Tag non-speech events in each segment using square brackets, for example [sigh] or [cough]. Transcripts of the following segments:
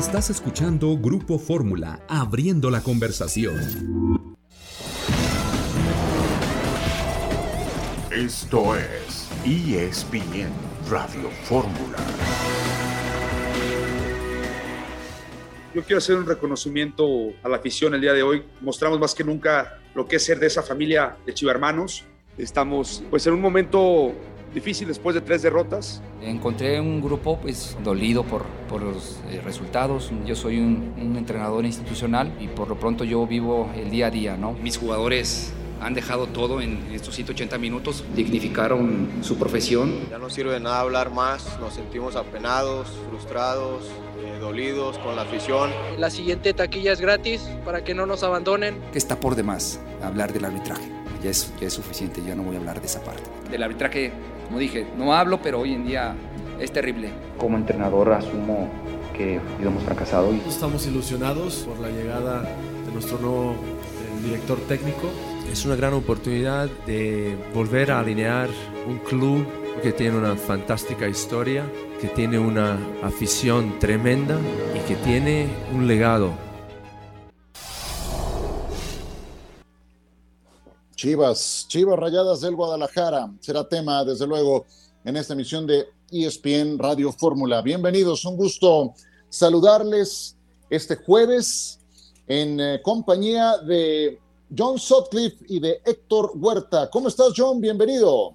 Estás escuchando Grupo Fórmula, abriendo la conversación. Esto es ESPN Radio Fórmula. Yo quiero hacer un reconocimiento a la afición el día de hoy. Mostramos más que nunca lo que es ser de esa familia de Chivermanos. Estamos pues en un momento difícil después de tres derrotas. Encontré un grupo pues dolido por, por los eh, resultados. Yo soy un, un, entrenador institucional y por lo pronto yo vivo el día a día, ¿no? Mis jugadores han dejado todo en estos 180 minutos, dignificaron su profesión. Ya no sirve de nada hablar más, nos sentimos apenados, frustrados, eh, dolidos con la afición. La siguiente taquilla es gratis para que no nos abandonen. Que está por demás hablar del arbitraje. Ya es, ya es suficiente, ya no voy a hablar de esa parte. Del arbitraje, como dije, no hablo, pero hoy en día es terrible. Como entrenador asumo que hemos fracasado. Y... Estamos ilusionados por la llegada de nuestro nuevo eh, director técnico. Es una gran oportunidad de volver a alinear un club que tiene una fantástica historia, que tiene una afición tremenda y que tiene un legado. Chivas, Chivas Rayadas del Guadalajara, será tema desde luego en esta emisión de ESPN Radio Fórmula. Bienvenidos, un gusto saludarles este jueves en eh, compañía de John Sutcliffe y de Héctor Huerta. ¿Cómo estás, John? Bienvenido.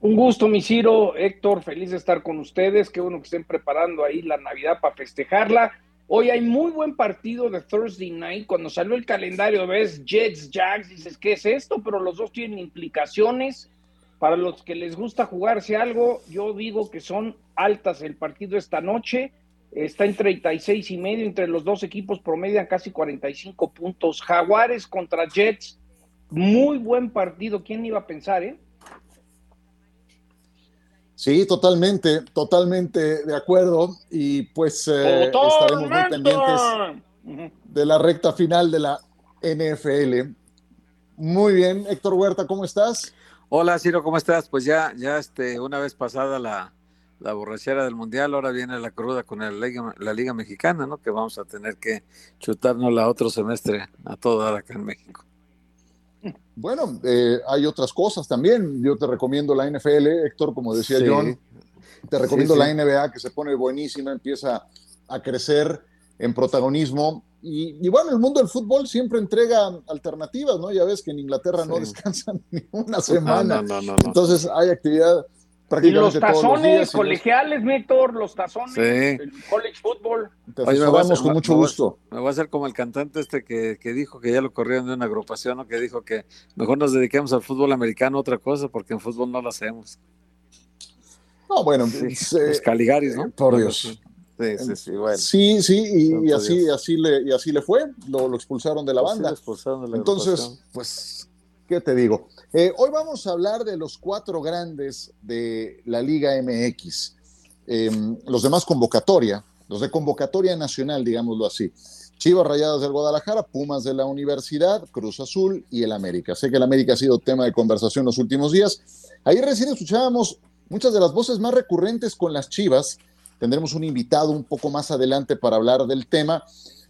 Un gusto, mi Ciro. Héctor, feliz de estar con ustedes. Qué bueno que estén preparando ahí la Navidad para festejarla. Hoy hay muy buen partido de Thursday Night. Cuando salió el calendario, ves Jets, Jags, dices, ¿qué es esto? Pero los dos tienen implicaciones. Para los que les gusta jugarse algo, yo digo que son altas el partido esta noche. Está en 36 y medio, entre los dos equipos promedian casi 45 puntos. Jaguares contra Jets, muy buen partido. ¿Quién iba a pensar, eh? Sí, totalmente, totalmente de acuerdo. Y pues eh, estaremos muy pendientes de la recta final de la NFL. Muy bien, Héctor Huerta, ¿cómo estás? Hola, Ciro, ¿cómo estás? Pues ya, ya este, una vez pasada la, la borrachera del Mundial, ahora viene la cruda con el Liga, la Liga Mexicana, ¿no? Que vamos a tener que chutarnos la otro semestre a toda acá en México. Bueno, eh, hay otras cosas también. Yo te recomiendo la NFL, Héctor, como decía John. Te recomiendo sí, sí. la NBA, que se pone buenísima, empieza a crecer en protagonismo. Y, y, bueno, el mundo del fútbol siempre entrega alternativas, ¿no? Ya ves que en Inglaterra no descansan [laughs] ni una semana. No, no, no, Entonces hay actividad y los tazones colegiales, Héctor, los tazones, sí. el college football. Oye, me vamos con mucho me gusto. Me voy a hacer como el cantante este que, que dijo que ya lo corrieron de una agrupación, ¿no? que dijo que mejor nos dediquemos al fútbol americano, otra cosa, porque en fútbol no lo hacemos. No, bueno, sí, pues, eh, Caligaris, ¿no? Por Dios. Sí, sí, sí, bueno. Sí, sí, y, y así, así, le, y así le fue, lo, lo expulsaron de la Pues banda. Sí, expulsaron de la Entonces, pues, ¿qué te digo? Eh, hoy vamos a hablar de los cuatro grandes de la Liga MX. Eh, los demás convocatoria, los de convocatoria nacional, digámoslo así. Chivas Rayadas del Guadalajara, Pumas de la Universidad, Cruz Azul y el América. Sé que el América ha sido tema de conversación los últimos días. Ahí recién escuchábamos muchas de las voces más recurrentes con las Chivas. Tendremos un invitado un poco más adelante para hablar del tema.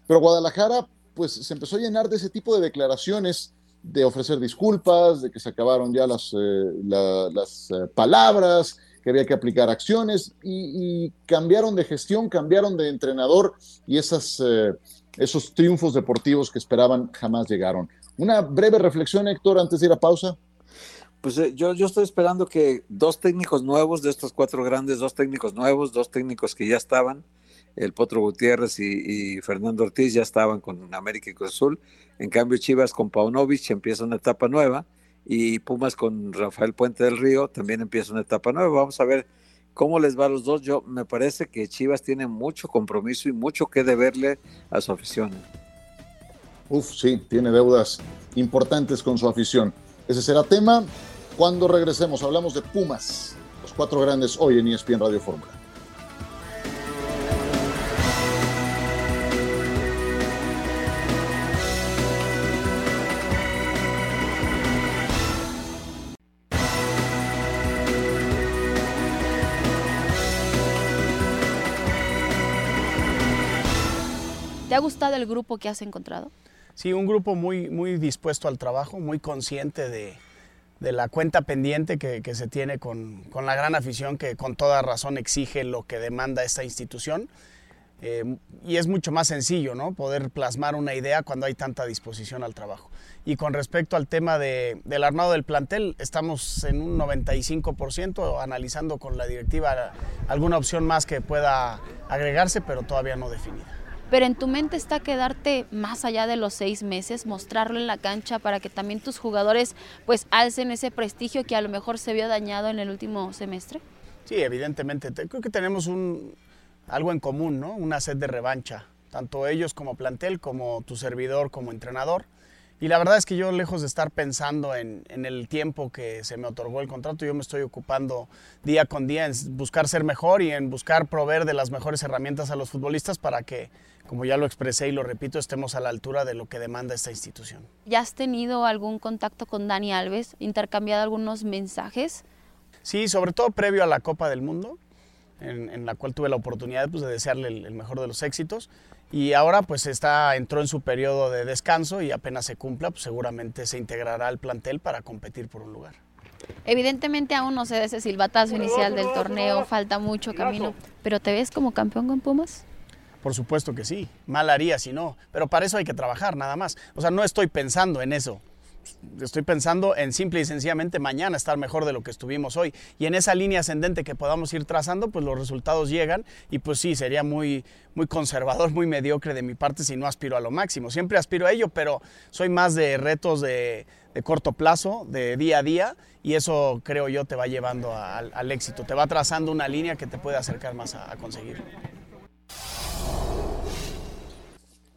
Pero Guadalajara, pues se empezó a llenar de ese tipo de declaraciones de ofrecer disculpas, de que se acabaron ya las, eh, la, las eh, palabras, que había que aplicar acciones y, y, cambiaron de gestión, cambiaron de entrenador y esas, eh, esos triunfos deportivos que esperaban jamás llegaron. Una breve reflexión, Héctor, antes de ir a pausa. Pues eh, yo, yo estoy esperando que dos técnicos nuevos de estos cuatro grandes, dos técnicos nuevos, dos técnicos que ya estaban, el Potro Gutiérrez y, Fernando Ortiz ya estaban con América y Cruz Azul. En cambio, Chivas con Paunovic empieza una etapa nueva y Pumas con Rafael Puente del Río también empieza una etapa nueva. Vamos a ver cómo les va a los dos. Yo me parece que Chivas tiene mucho compromiso y mucho que deberle a su afición. Uf, sí, tiene deudas importantes con su afición. Ese será tema cuando regresemos. Hablamos de Pumas, los cuatro grandes hoy en ESPN Radio Fórmula. Gustado el grupo que has encontrado? Sí, un grupo muy, muy dispuesto al trabajo, muy consciente de, de la cuenta pendiente que, se tiene con, con, la gran afición que con toda razón exige lo que demanda esta institución. Eh, y es mucho más sencillo, ¿no? Poder plasmar una idea cuando hay tanta disposición al trabajo. Y con respecto al tema de, del armado del plantel, estamos en un 95% analizando con la directiva alguna opción más que pueda agregarse, pero todavía no definida. Pero en tu mente está quedarte más allá de los seis meses, mostrarlo en la cancha para que también tus jugadores pues alcen ese prestigio que a lo mejor se vio dañado en el último semestre. Sí, evidentemente. Creo que tenemos un, algo en común, ¿no? Una sed de revancha, tanto ellos como plantel, como tu servidor como entrenador. Y la verdad es que yo, lejos de estar pensando en, en, el tiempo que se me otorgó el contrato, yo me estoy ocupando día con día en buscar ser mejor y en buscar proveer de las mejores herramientas a los futbolistas para que, como ya lo expresé y lo repito, estemos a la altura de lo que demanda esta institución. ¿Ya has tenido algún contacto con Dani Alves? ¿Intercambiado algunos mensajes? Sí, sobre todo previo a la Copa del Mundo, en, en la cual tuve la oportunidad pues, de desearle el, el mejor de los éxitos y ahora pues está, entró en su periodo de descanso y apenas se cumpla, pues seguramente se integrará al plantel para competir por un lugar. Evidentemente aún no se da ese silbatazo inicial del torneo, falta mucho camino, pero ¿te ves como campeón con Pumas? Por supuesto que sí, mal haría si no, pero para eso hay que trabajar nada más. O sea, no estoy pensando en eso, estoy pensando en simple y sencillamente mañana estar mejor de lo que estuvimos hoy. Y en esa línea ascendente que podamos ir trazando, pues los resultados llegan y pues sí, sería muy, muy conservador, muy mediocre de mi parte si no aspiro a lo máximo. Siempre aspiro a ello, pero soy más de retos de, de corto plazo, de día a día, y eso creo yo te va llevando al, éxito, te va trazando una línea que te puede acercar más a, a conseguir.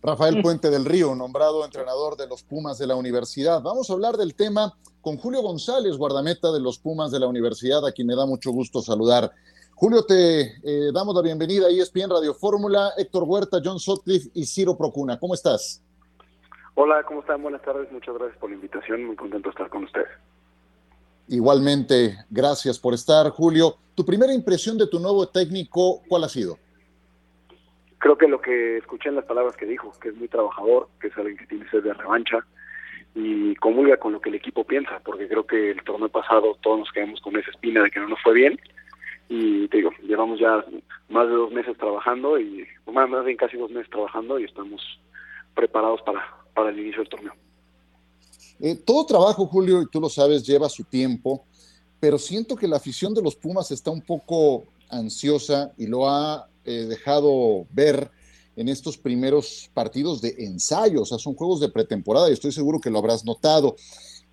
Rafael Puente del Río, nombrado entrenador de los Pumas de la universidad. Vamos a hablar del tema con Julio González, guardameta de los Pumas de la universidad, a quien me da mucho gusto saludar. Julio, te eh, damos la bienvenida a ESPN Radio Fórmula, Héctor Huerta, John Sotcliffe y Ciro Procuna. ¿Cómo estás? Hola, ¿cómo están? Buenas tardes, muchas gracias por la invitación, muy contento de estar con ustedes. Igualmente, gracias por estar, Julio. ¿Tu primera impresión de tu nuevo técnico, cuál ha sido? Creo que lo que escuché en las palabras que dijo, que es muy trabajador, que es alguien que tiene sed de revancha y comulga con lo que el equipo piensa, porque creo que el torneo pasado todos nos quedamos con esa espina de que no nos fue bien y te digo, llevamos ya más de dos meses trabajando y más, bien casi dos meses trabajando y estamos preparados para, para el inicio del torneo. Eh, todo trabajo, Julio, y tú lo sabes, lleva su tiempo, pero siento que la afición de los Pumas está un poco ansiosa y lo ha eh, dejado ver en estos primeros partidos de ensayo, o sea, son juegos de pretemporada y estoy seguro que lo habrás notado,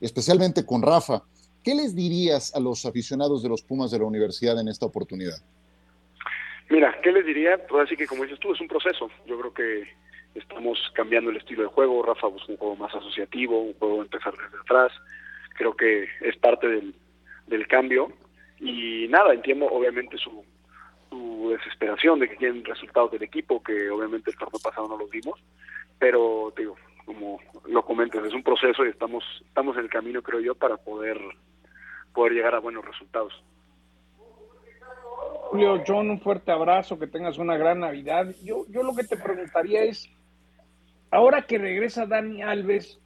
especialmente con Rafa. ¿Qué les dirías a los aficionados de los Pumas de la universidad en esta oportunidad? Mira, ¿qué les diría? Pues así que como dices tú, es un proceso. Yo creo que estamos cambiando el estilo de juego. Rafa busca un juego más asociativo, un juego de empezar desde atrás. Creo que es parte del, del cambio. Y nada, entiendo obviamente su, su desesperación de que quieren resultados del equipo, que obviamente el torneo pasado no los vimos, pero digo, como lo comentas, es un proceso y estamos, estamos en el camino, creo yo, para poder, poder llegar a buenos resultados. Julio, John, un fuerte abrazo, que tengas una gran Navidad. Yo, yo lo que te preguntaría es, ahora que regresa Dani Alves,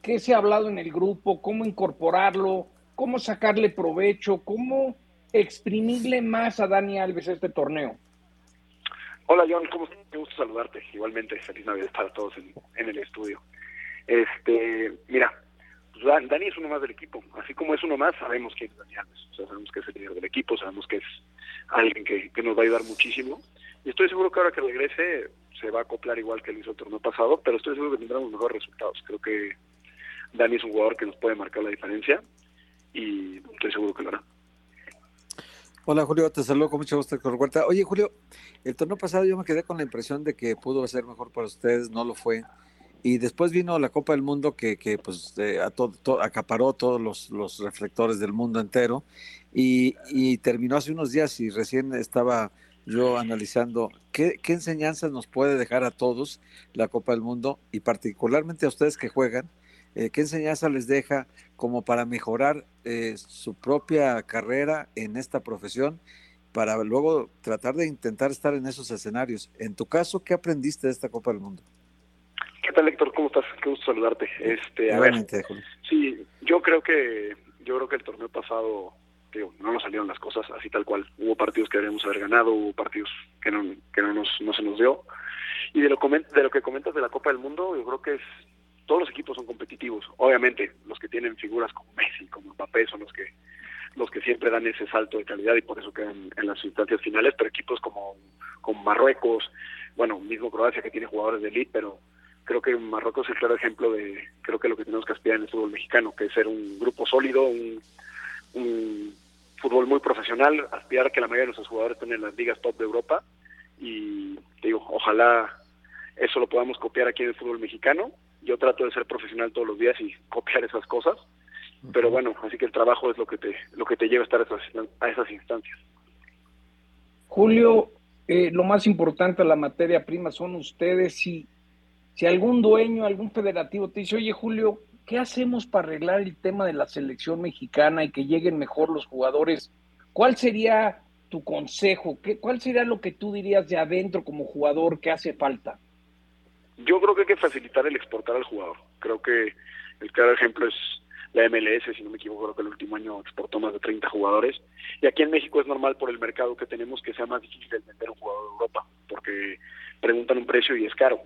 ¿qué se ha hablado en el grupo? ¿Cómo incorporarlo? ¿Cómo sacarle provecho? ¿Cómo exprimirle más a Dani Alves este torneo? Hola John, ¿cómo estás? Me gusta saludarte. Igualmente, feliz Navidad para todos en, en el estudio. Este, mira, pues Dani es uno más del equipo. Así como es uno más, sabemos que es Dani Alves. O sea, sabemos que es el líder del equipo, sabemos que es alguien que, que nos va a ayudar muchísimo. Y estoy seguro que ahora que regrese se va a acoplar igual que lo hizo el torneo pasado, pero estoy seguro que tendremos mejores resultados. Creo que Dani es un jugador que nos puede marcar la diferencia y estoy seguro que lo hará. Hola Julio, te saludo con mucho gusto, Huerta. Oye Julio, el torneo pasado yo me quedé con la impresión de que pudo ser mejor para ustedes, no lo fue. Y después vino la Copa del Mundo que, que pues eh, a to, to, acaparó todos los, los, reflectores del mundo entero y, y, terminó hace unos días y recién estaba yo analizando qué, qué enseñanzas nos puede dejar a todos la Copa del Mundo y particularmente a ustedes que juegan, eh, qué enseñanza les deja como para mejorar eh, su propia carrera en esta profesión para luego tratar de intentar estar en esos escenarios. En tu caso, ¿qué aprendiste de esta Copa del Mundo? ¿Qué tal, Héctor? ¿Cómo estás? Qué gusto saludarte. Este, a ver, sí, yo creo que yo creo que el torneo pasado digo, no nos salieron las cosas así tal cual. Hubo partidos que deberíamos haber ganado, hubo partidos que no que no nos no se nos dio. Y de lo de lo que comentas de la Copa del Mundo, yo creo que es todos los equipos son competitivos. Obviamente, los que tienen figuras como Messi, como Mbappé son los que los que siempre dan ese salto de calidad y por eso quedan en las instancias finales, pero equipos como, como Marruecos, bueno, mismo Croacia que tiene jugadores de elite, pero creo que Marruecos es el claro ejemplo de creo que lo que tenemos que aspirar en el fútbol mexicano, que es ser un grupo sólido, un, un fútbol muy profesional, aspirar a que la mayoría de nuestros jugadores estén en las ligas top de Europa y digo, ojalá eso lo podamos copiar aquí en el fútbol mexicano. Yo trato de ser profesional todos los días y copiar esas cosas pero bueno, así que el trabajo es lo que te, lo que te lleva a estar a esas, a esas instancias. Julio, eh, lo más importante de la materia prima son ustedes. Si, si algún dueño, algún federativo te dice, oye Julio, ¿qué hacemos para arreglar el tema de la selección mexicana y que lleguen mejor los jugadores? ¿Cuál sería tu consejo? ¿Qué, ¿Cuál sería lo que tú dirías de adentro como jugador que hace falta? Yo creo que hay que facilitar el exportar al jugador. Creo que el claro ejemplo es la MLS, si no me equivoco, creo que el último año exportó más de 30 jugadores. Y aquí en México es normal por el mercado que tenemos que sea más difícil vender un jugador de Europa, porque preguntan un precio y es caro.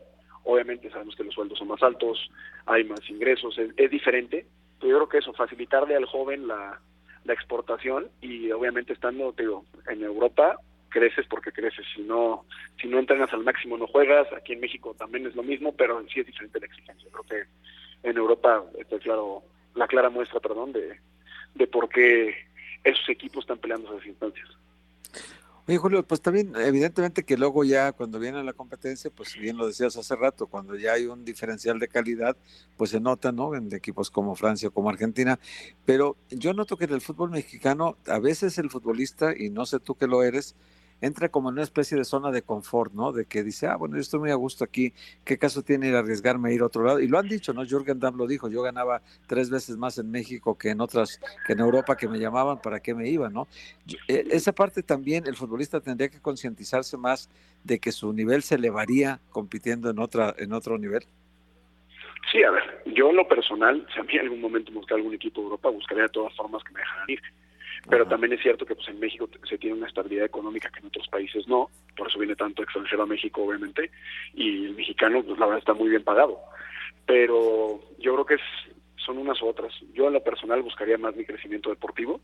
Obviamente sabemos que los sueldos son más altos, hay más ingresos, es, diferente. Pero yo creo que eso, facilitarle al joven la, la exportación y obviamente estando digo, en Europa creces porque creces si no si no entrenas al máximo no juegas aquí en México también es lo mismo pero sí es diferente la exigencia creo que en Europa está claro la clara muestra, perdón, de, de por qué esos equipos están peleando esas instancias. Oye, Julio, pues también evidentemente que luego ya cuando viene la competencia, pues bien lo decías hace rato, cuando ya hay un diferencial de calidad, pues se nota, ¿no? En equipos como Francia o como Argentina, pero yo noto que en el fútbol mexicano, a veces el futbolista, y no sé tú que lo eres, entra como en una especie de zona de confort, ¿no? De que dice, ah, bueno, yo estoy muy a gusto aquí, ¿qué caso tiene ir a arriesgarme a ir a otro lado? Y lo han dicho, ¿no? Jürgen Damm lo dijo, yo ganaba tres veces más en México que en otras, que en Europa que me llamaban, ¿para qué me iba, no? E, esa parte también el futbolista tendría que concientizarse más de que su nivel se elevaría compitiendo en otra, en otro nivel. Sí, a ver, yo en lo personal, si a mí en algún momento buscar algún equipo de Europa, buscaría de todas formas que me dejaran ir pero también es cierto que pues en México se tiene una estabilidad económica que en otros países no, por eso viene tanto extranjero a México obviamente, y el mexicano pues la verdad está muy bien pagado, pero yo creo que es, son unas u otras. Yo en lo personal buscaría más mi crecimiento deportivo,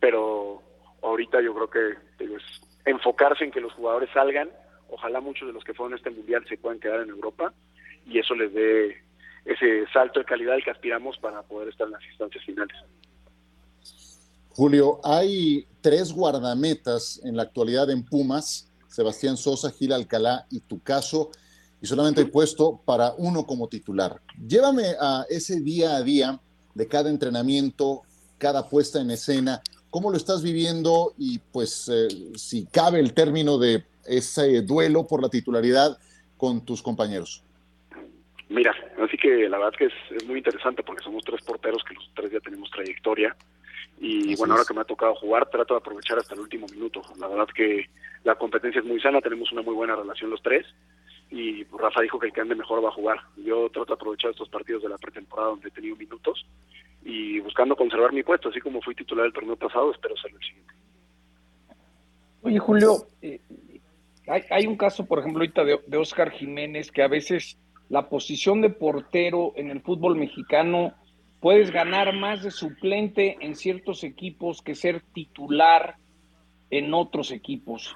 pero ahorita yo creo que es enfocarse en que los jugadores salgan, ojalá muchos de los que fueron a este mundial se puedan quedar en Europa y eso les dé ese salto de calidad al que aspiramos para poder estar en las instancias finales. Julio, hay tres guardametas en la actualidad en Pumas, Sebastián Sosa, Gil Alcalá y tu caso, y solamente hay puesto para uno como titular. Llévame a ese día a día de cada entrenamiento, cada puesta en escena, cómo lo estás viviendo y pues eh, si cabe el término de ese duelo por la titularidad con tus compañeros. Mira, así que la verdad que es muy interesante porque somos tres porteros que los tres ya tenemos trayectoria y bueno, ahora que me ha tocado jugar, trato de aprovechar hasta el último minuto. La verdad que la competencia es muy sana, tenemos una muy buena relación los tres y pues, Rafa dijo que el que ande mejor va a jugar. Yo trato de aprovechar estos partidos de la pretemporada donde he tenido minutos y buscando conservar mi puesto, así como fui titular el torneo pasado, espero ser el siguiente. Oye, Julio, eh, hay, hay, un caso, por ejemplo, ahorita de, de Oscar Jiménez, que a veces la posición de portero en el fútbol mexicano puedes ganar más de suplente en ciertos equipos que ser titular en otros equipos.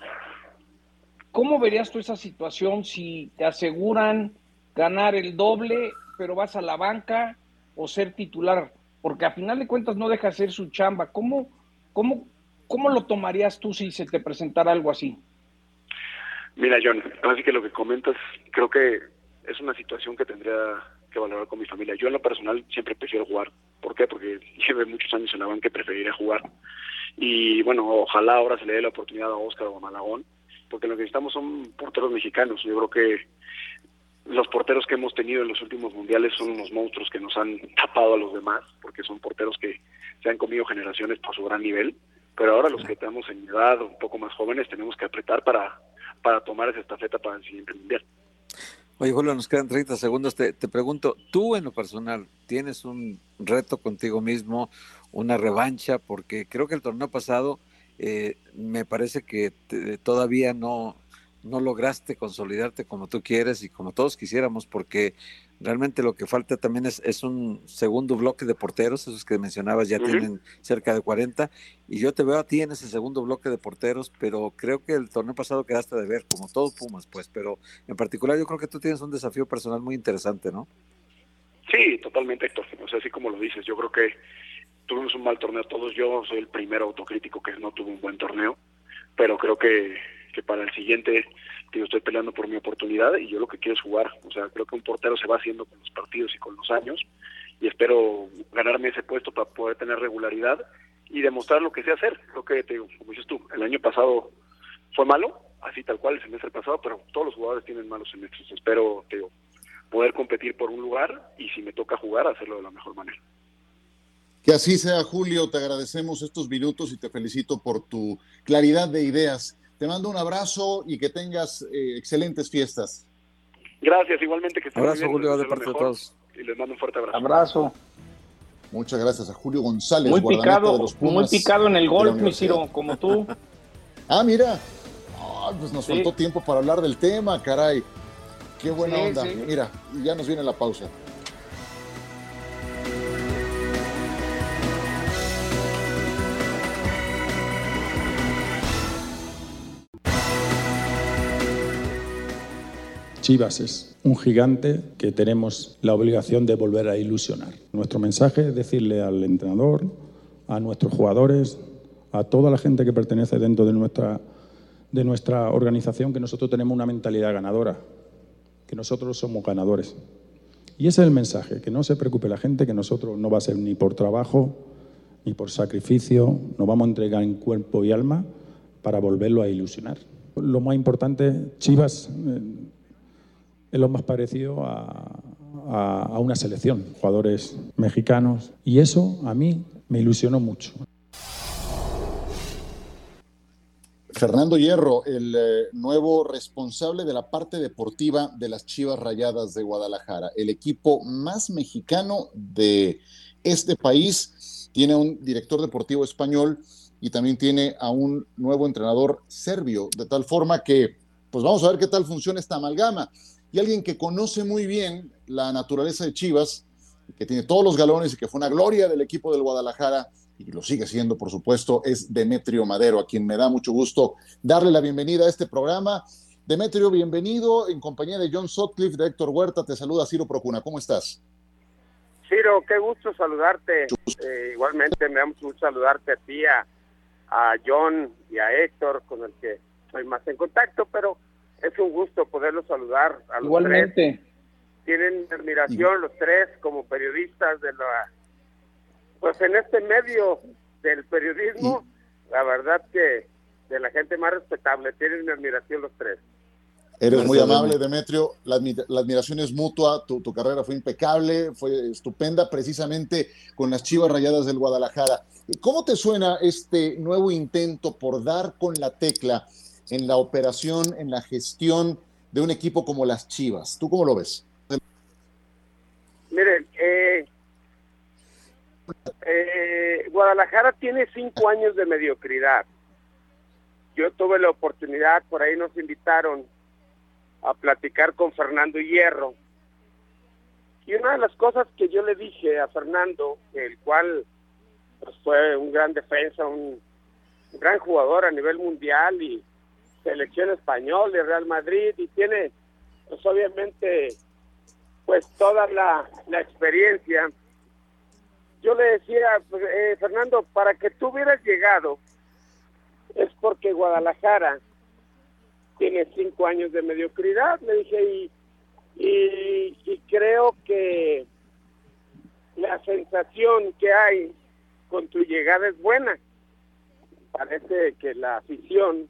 ¿Cómo verías tú esa situación si te aseguran ganar el doble, pero vas a la banca o ser titular? Porque a final de cuentas no deja de ser su chamba. ¿Cómo, cómo, cómo lo tomarías tú si se te presentara algo así? Mira, John, así que lo que comentas, creo que es una situación que tendría valorar con mi familia. Yo en lo personal siempre prefiero jugar. ¿Por qué? Porque [laughs] lleve muchos años en la banca y preferiría jugar. Y bueno, ojalá ahora se le dé la oportunidad a Oscar o a Malagón, porque lo que necesitamos son porteros mexicanos. Yo creo que los porteros que hemos tenido en los últimos mundiales son unos monstruos que nos han tapado a los demás, porque son porteros que se han comido generaciones por su gran nivel. pero ahora los que estamos en edad un poco más jóvenes tenemos que apretar para, para tomar esa estafeta para el siguiente mundial. Oye, Julio, nos quedan 30 segundos. Te, te pregunto, tú en lo personal, ¿tienes un reto contigo mismo, una revancha? Porque creo que el torneo pasado eh, me parece que todavía no, no lograste consolidarte como tú quieres y como todos quisiéramos, porque realmente lo que falta también es, es un segundo bloque de porteros, esos que mencionabas ya tienen cerca de 40, y yo te veo a ti en ese segundo bloque de porteros, pero creo que el torneo pasado quedaste de ver, como todo Pumas, pues, pero en particular yo creo que tú tienes un desafío personal muy interesante, ¿no? Sí, totalmente, Héctor. O sea, así como lo dices, yo creo que tuvimos un mal torneo todos. Yo soy el primer autocrítico que no tuvo un buen torneo, pero creo que, que para el siguiente yo estoy peleando por mi oportunidad y yo lo que quiero es jugar. O sea, creo que un portero se va haciendo con los partidos y con los años y espero ganarme ese puesto para poder tener regularidad y demostrar lo que sé hacer. Lo que te digo, como dices tú, el año pasado fue malo, así tal cual el semestre pasado, pero todos los jugadores tienen malos semestres. Espero, te digo, poder competir por un lugar y si me toca jugar, hacerlo de la mejor manera. Que así sea, Julio. Te agradecemos estos minutos y te felicito por tu claridad de ideas. Te mando un abrazo y que tengas eh, excelentes fiestas. Gracias, igualmente que Abrazo, Julio, de parte de todos. Y les mando un fuerte abrazo. Abrazo. Muchas gracias a Julio González. Muy picado, muy picado en el golf, mi Ciro, como tú. [laughs] ah, mira. pues nos faltó tiempo para hablar del tema, caray. Qué buena onda. Mira, ya nos viene la pausa. Chivas es un gigante que tenemos la obligación de volver a ilusionar. Nuestro mensaje es decirle al entrenador, a nuestros jugadores, a toda la gente que pertenece dentro de nuestra, de nuestra organización que nosotros tenemos una mentalidad ganadora, que nosotros somos ganadores. Y ese es el mensaje, que no se preocupe la gente, que nosotros no va a ser ni por trabajo, ni por sacrificio, nos vamos a entregar en cuerpo y alma para volverlo a ilusionar. Lo más importante, Chivas... Es lo más parecido a, una selección, jugadores mexicanos, y eso a mí me ilusionó mucho. Fernando Hierro, el eh, nuevo responsable de la parte deportiva de las Chivas Rayadas de Guadalajara, el equipo más mexicano de este país, tiene un director deportivo español y también tiene a un nuevo entrenador serbio, de tal forma que, pues vamos a ver qué tal funciona esta amalgama y alguien que conoce muy bien la naturaleza de Chivas, que tiene todos los galones y que fue una gloria del equipo del Guadalajara y lo sigue siendo, por supuesto, es Demetrio Madero, a quien me da mucho gusto darle la bienvenida a este programa. Demetrio, bienvenido en compañía de John Sotcliffe, de Héctor Huerta. Te saluda Ciro Procuna. ¿Cómo estás? Ciro, qué gusto saludarte. Eh, igualmente me da mucho gusto saludarte a ti, a, a John y a Héctor, con el que estoy más en contacto, pero es un gusto poderlos saludar a los Igualmente. Tienen admiración los tres como periodistas de la pues en este medio del periodismo, la verdad que de la gente más respetable, tienen mi admiración los tres. Eres muy amable, Demetrio. La, admiración es mutua. Tu, tu, carrera fue impecable, fue estupenda, precisamente con las chivas rayadas del Guadalajara. ¿Cómo te suena este nuevo intento por dar con la tecla en la operación, en la gestión de un equipo como las Chivas. ¿Tú cómo lo ves? Miren, eh, eh, Guadalajara tiene cinco años de mediocridad. Yo tuve la oportunidad, por ahí nos invitaron a platicar con Fernando Hierro. Y una de las cosas que yo le dije a Fernando, el cual pues, fue un gran defensa, un gran jugador a nivel mundial y selección española de Real Madrid y tiene pues obviamente pues toda la, la experiencia. Yo le decía, pues, eh, Fernando, para que tú hubieras llegado es porque Guadalajara tiene cinco años de mediocridad, le dije, y, y, y creo que la sensación que hay con tu llegada es buena. Parece que la afición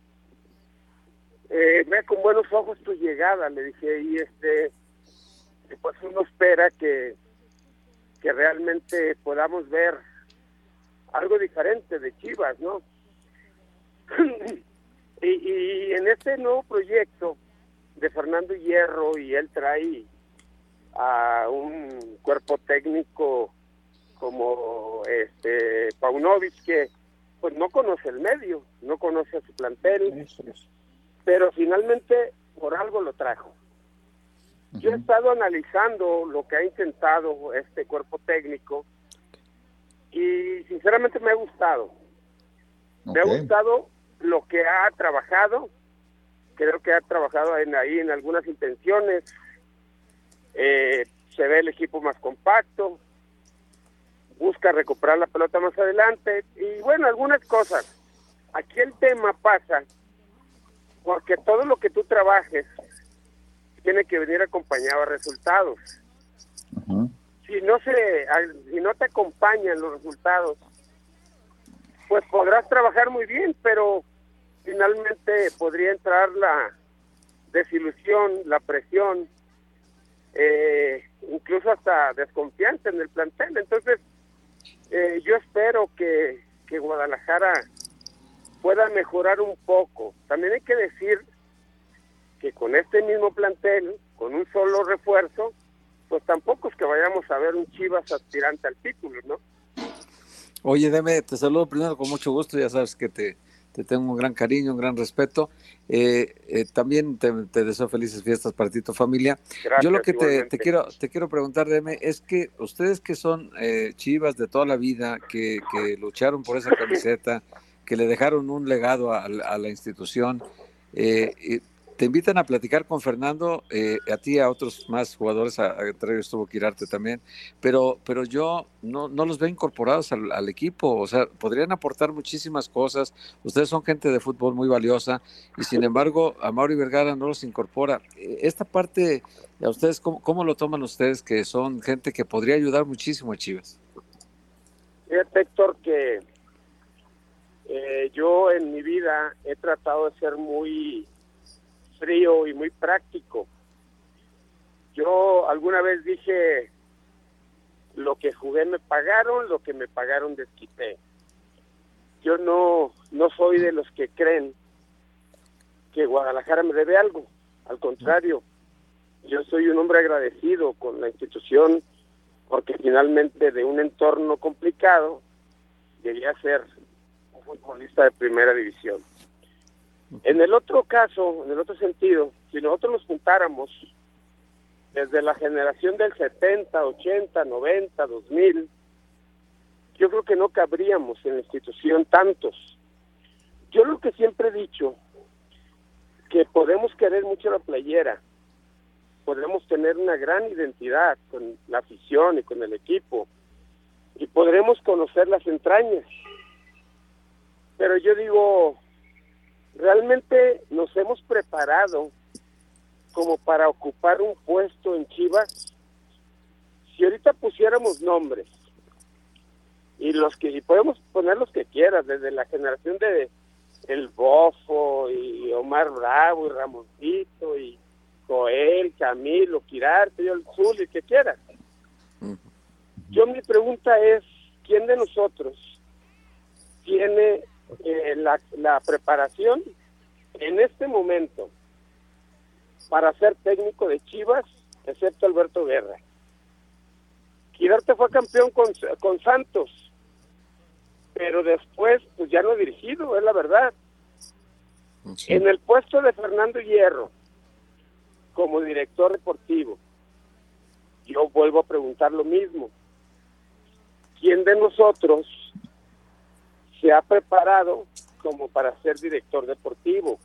eh, ve con buenos ojos tu llegada, le dije, y este, pues uno espera que, que realmente podamos ver algo diferente de Chivas, ¿no? [clears throat] y, en este nuevo proyecto de Fernando Hierro y él trae a un cuerpo técnico como este Paunovic que pues no conoce el medio, no conoce a su plantel, pero finalmente por algo lo trajo. Yo he estado analizando lo que ha intentado este cuerpo técnico y sinceramente me ha gustado. Me ha gustado lo que ha trabajado, creo que ha trabajado en, ahí en algunas intenciones, eh, se ve el equipo más compacto, busca recuperar la pelota más adelante y bueno, algunas cosas. Aquí el tema pasa porque todo lo que tú trabajes tiene que venir acompañado a resultados. Si no se si no te acompañan los resultados, pues podrás trabajar muy bien, pero finalmente podría entrar la desilusión, la presión, eh, incluso hasta desconfianza en el plantel. Entonces, eh, yo espero que, que Guadalajara pueda mejorar un poco. También hay que decir que con este mismo plantel, con un solo refuerzo, pues tampoco es que vayamos a ver un Chivas aspirante al título, ¿no? Oye, Deme, te saludo primero con mucho gusto, ya sabes que te, te tengo un gran cariño, un gran respeto. Eh, eh, también te, deseo felices fiestas para ti tu familia. Yo lo que te, quiero te quiero preguntar, Deme, es que ustedes que son eh, chivas de toda la vida, que, que, lucharon por esa camiseta, que le dejaron un legado a, la institución, te invitan a platicar con Fernando, eh, a ti, a otros más jugadores, a, a estuvo Quirarte también, pero, pero yo no, no los veo incorporados al, equipo, o sea, podrían aportar muchísimas cosas, ustedes son gente de fútbol muy valiosa y sin embargo a Mauri Vergara no los incorpora. Eh, esta parte, ¿a ustedes cómo, cómo lo toman ustedes que son gente que podría ayudar muchísimo a Chivas? Fíjate, Héctor, que eh, yo en mi vida he tratado de ser muy frío y muy práctico. Yo alguna vez dije, lo que jugué me pagaron, lo que me pagaron desquité. Yo no, no soy de los que creen que Guadalajara me debe algo. Al contrario, yo soy un hombre agradecido con la institución porque finalmente de un entorno complicado quería ser un futbolista de primera división. En el otro caso, en el otro sentido, si nosotros nos juntáramos desde la generación del 70, 80, 90, 2000, yo creo que no cabríamos en la institución tantos. Yo lo que siempre he dicho, que podemos querer mucho la playera, podemos tener una gran identidad con la afición y con el equipo, y podremos conocer las entrañas. Pero yo digo, realmente nos hemos preparado como para ocupar un puesto en Chivas. Si ahorita pusiéramos nombres y los que y podemos poner los que quieras, desde la generación de El Bofo y Omar Bravo y Ramoncito y Joel, Camilo, Quirarte, yo el Zul, el que quieras. Yo mi pregunta es, ¿quién de nosotros tiene eh, la, la preparación en este momento para ser técnico de Chivas, excepto Alberto Guerra. Quirarte fue campeón con, con Santos, pero después pues ya no ha dirigido, es la verdad. En el puesto de Fernando Hierro, como director deportivo, yo vuelvo a preguntar lo mismo. ¿Quién de nosotros se ha preparado como para ser director deportivo?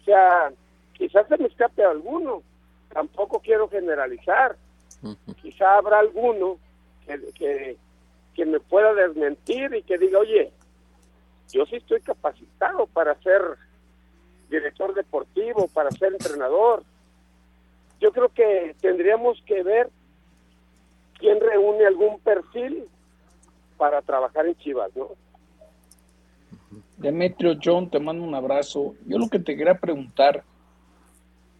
O sea, quizás se me escape alguno, tampoco quiero generalizar. Quizá habrá alguno que, que, me pueda desmentir y que diga, oye, yo sí estoy capacitado para ser director deportivo, para ser entrenador. Yo creo que tendríamos que ver quién reúne algún perfil para trabajar en Chivas, ¿no? Demetrio John, te mando un abrazo. Yo lo que te quería preguntar,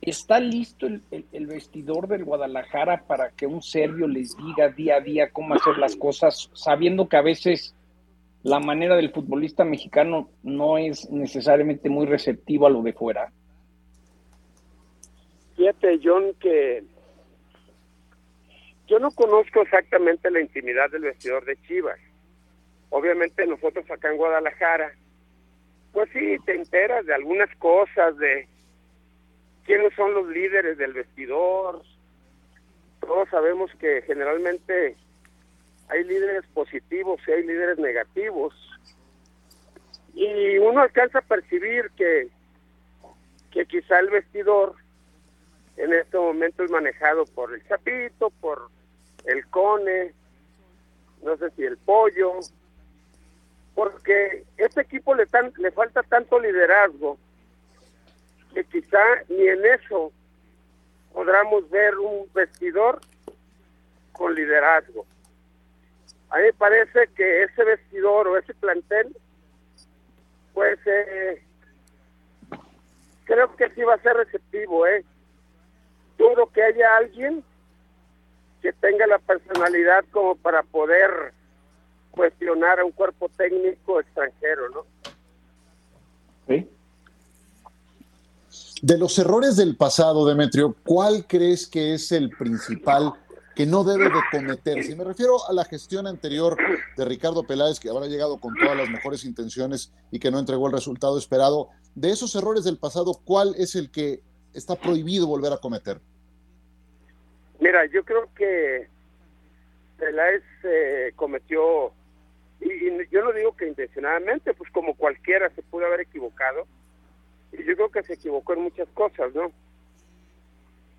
¿está listo el, vestidor del Guadalajara para que un serbio les diga día a día cómo hacer las cosas, sabiendo que a veces la manera del futbolista mexicano no es necesariamente muy receptivo a lo de fuera. Fíjate, John, que yo no conozco exactamente la intimidad del vestidor de Chivas. Obviamente nosotros acá en Guadalajara, pues sí, te enteras de algunas cosas, de quiénes son los líderes del vestidor. Todos sabemos que generalmente hay líderes positivos y hay líderes negativos. Y uno alcanza a percibir que, que quizá el vestidor en este momento es manejado por el Chapito, por el Cone, no sé si el Pollo, porque este equipo le, tan, le falta tanto liderazgo que quizá ni en eso podamos ver un vestidor con liderazgo. A mí me parece que ese vestidor o ese plantel, pues eh, creo que sí va a ser receptivo, ¿eh? Dudo que haya alguien que tenga la personalidad como para poder cuestionar a un cuerpo técnico extranjero, ¿no? Sí. De los errores del pasado, Demetrio, ¿cuál crees que es el principal que no debe de cometer. Si me refiero a la gestión anterior de Ricardo Peláez, que habrá llegado con todas las mejores intenciones y que no entregó el resultado esperado, de esos errores del pasado, ¿cuál es el que está prohibido volver a cometer? Mira, yo creo que Peláez eh, cometió, y, y, yo no digo que intencionadamente, pues como cualquiera se pudo haber equivocado, y yo creo que se equivocó en muchas cosas, ¿no?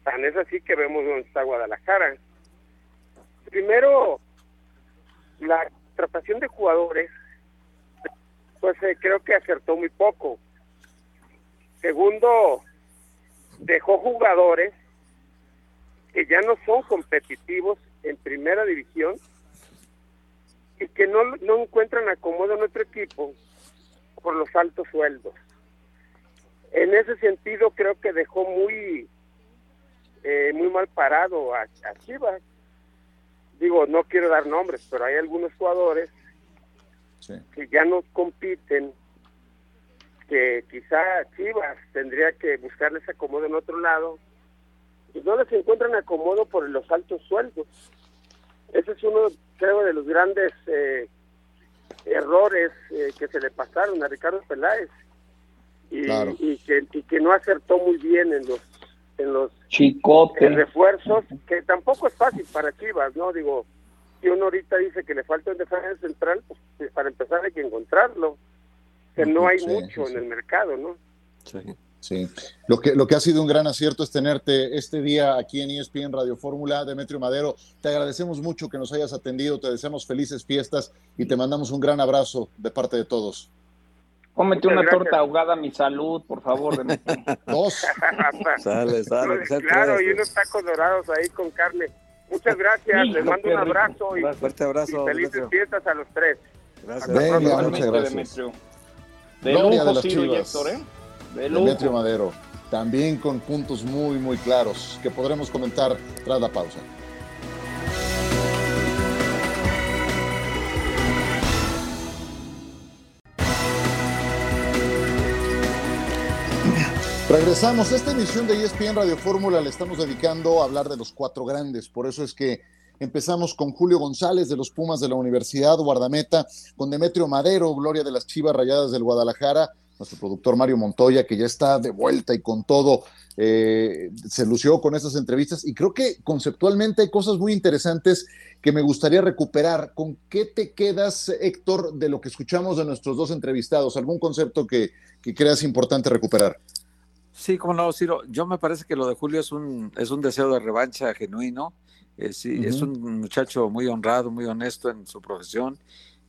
Tan es así que vemos dónde está Guadalajara primero, la tratación de jugadores, pues eh, creo que acertó muy poco. Segundo, dejó jugadores que ya no son competitivos en primera división y que no, no encuentran acomodo en nuestro equipo por los altos sueldos. En ese sentido creo que dejó muy eh, muy mal parado a, a Chivas digo, no quiero dar nombres, pero hay algunos jugadores que ya no compiten, que quizá Chivas tendría que buscarles acomodo en otro lado, y no les encuentran acomodo por los altos sueldos. Ese es uno, creo, de los grandes eh, errores eh, que se le pasaron a Ricardo Peláez y, y, que, y que no acertó muy bien en los en los refuerzos, que tampoco es fácil para Chivas, ¿no? Digo, si uno ahorita dice que le falta un defensa central, pues, pues para empezar hay que encontrarlo, que no hay mucho en el mercado, ¿no? Sí. Sí, lo que, lo que ha sido un gran acierto es tenerte este día aquí en ESPN Radio Fórmula. Demetrio Madero, te agradecemos mucho que nos hayas atendido, te deseamos felices fiestas y te mandamos un gran abrazo de parte de todos. Cómete una torta ahogada a mi salud, por favor. [laughs] Dos. [laughs] sale, sale. claro, y unos tacos dorados ahí con carne. Muchas gracias, les mando un abrazo y, fuerte abrazo, y felices fiestas a los tres. Gracias. Venga, muchas gracias. De lujo, de las Chivas. ¿eh? De Demetrio Madero, también con puntos muy, muy claros que podremos comentar tras la pausa. Regresamos. Esta emisión de ESPN Radio Fórmula le estamos dedicando a hablar de los cuatro grandes. Por eso es que empezamos con Julio González de los Pumas de la Universidad, guardameta, con Demetrio Madero, Gloria de las Chivas Rayadas del Guadalajara, nuestro productor Mario Montoya, que ya está de vuelta y con todo eh, se lució con estas entrevistas. Y creo que conceptualmente hay cosas muy interesantes que me gustaría recuperar. ¿Con qué te quedas, Héctor, de lo que escuchamos de nuestros dos entrevistados? ¿Algún concepto que, que creas importante recuperar? Sí, como no, Ciro. Yo me parece que lo de Julio es un, es un deseo de revancha genuino. Eh, sí, Es un muchacho muy honrado, muy honesto en su profesión,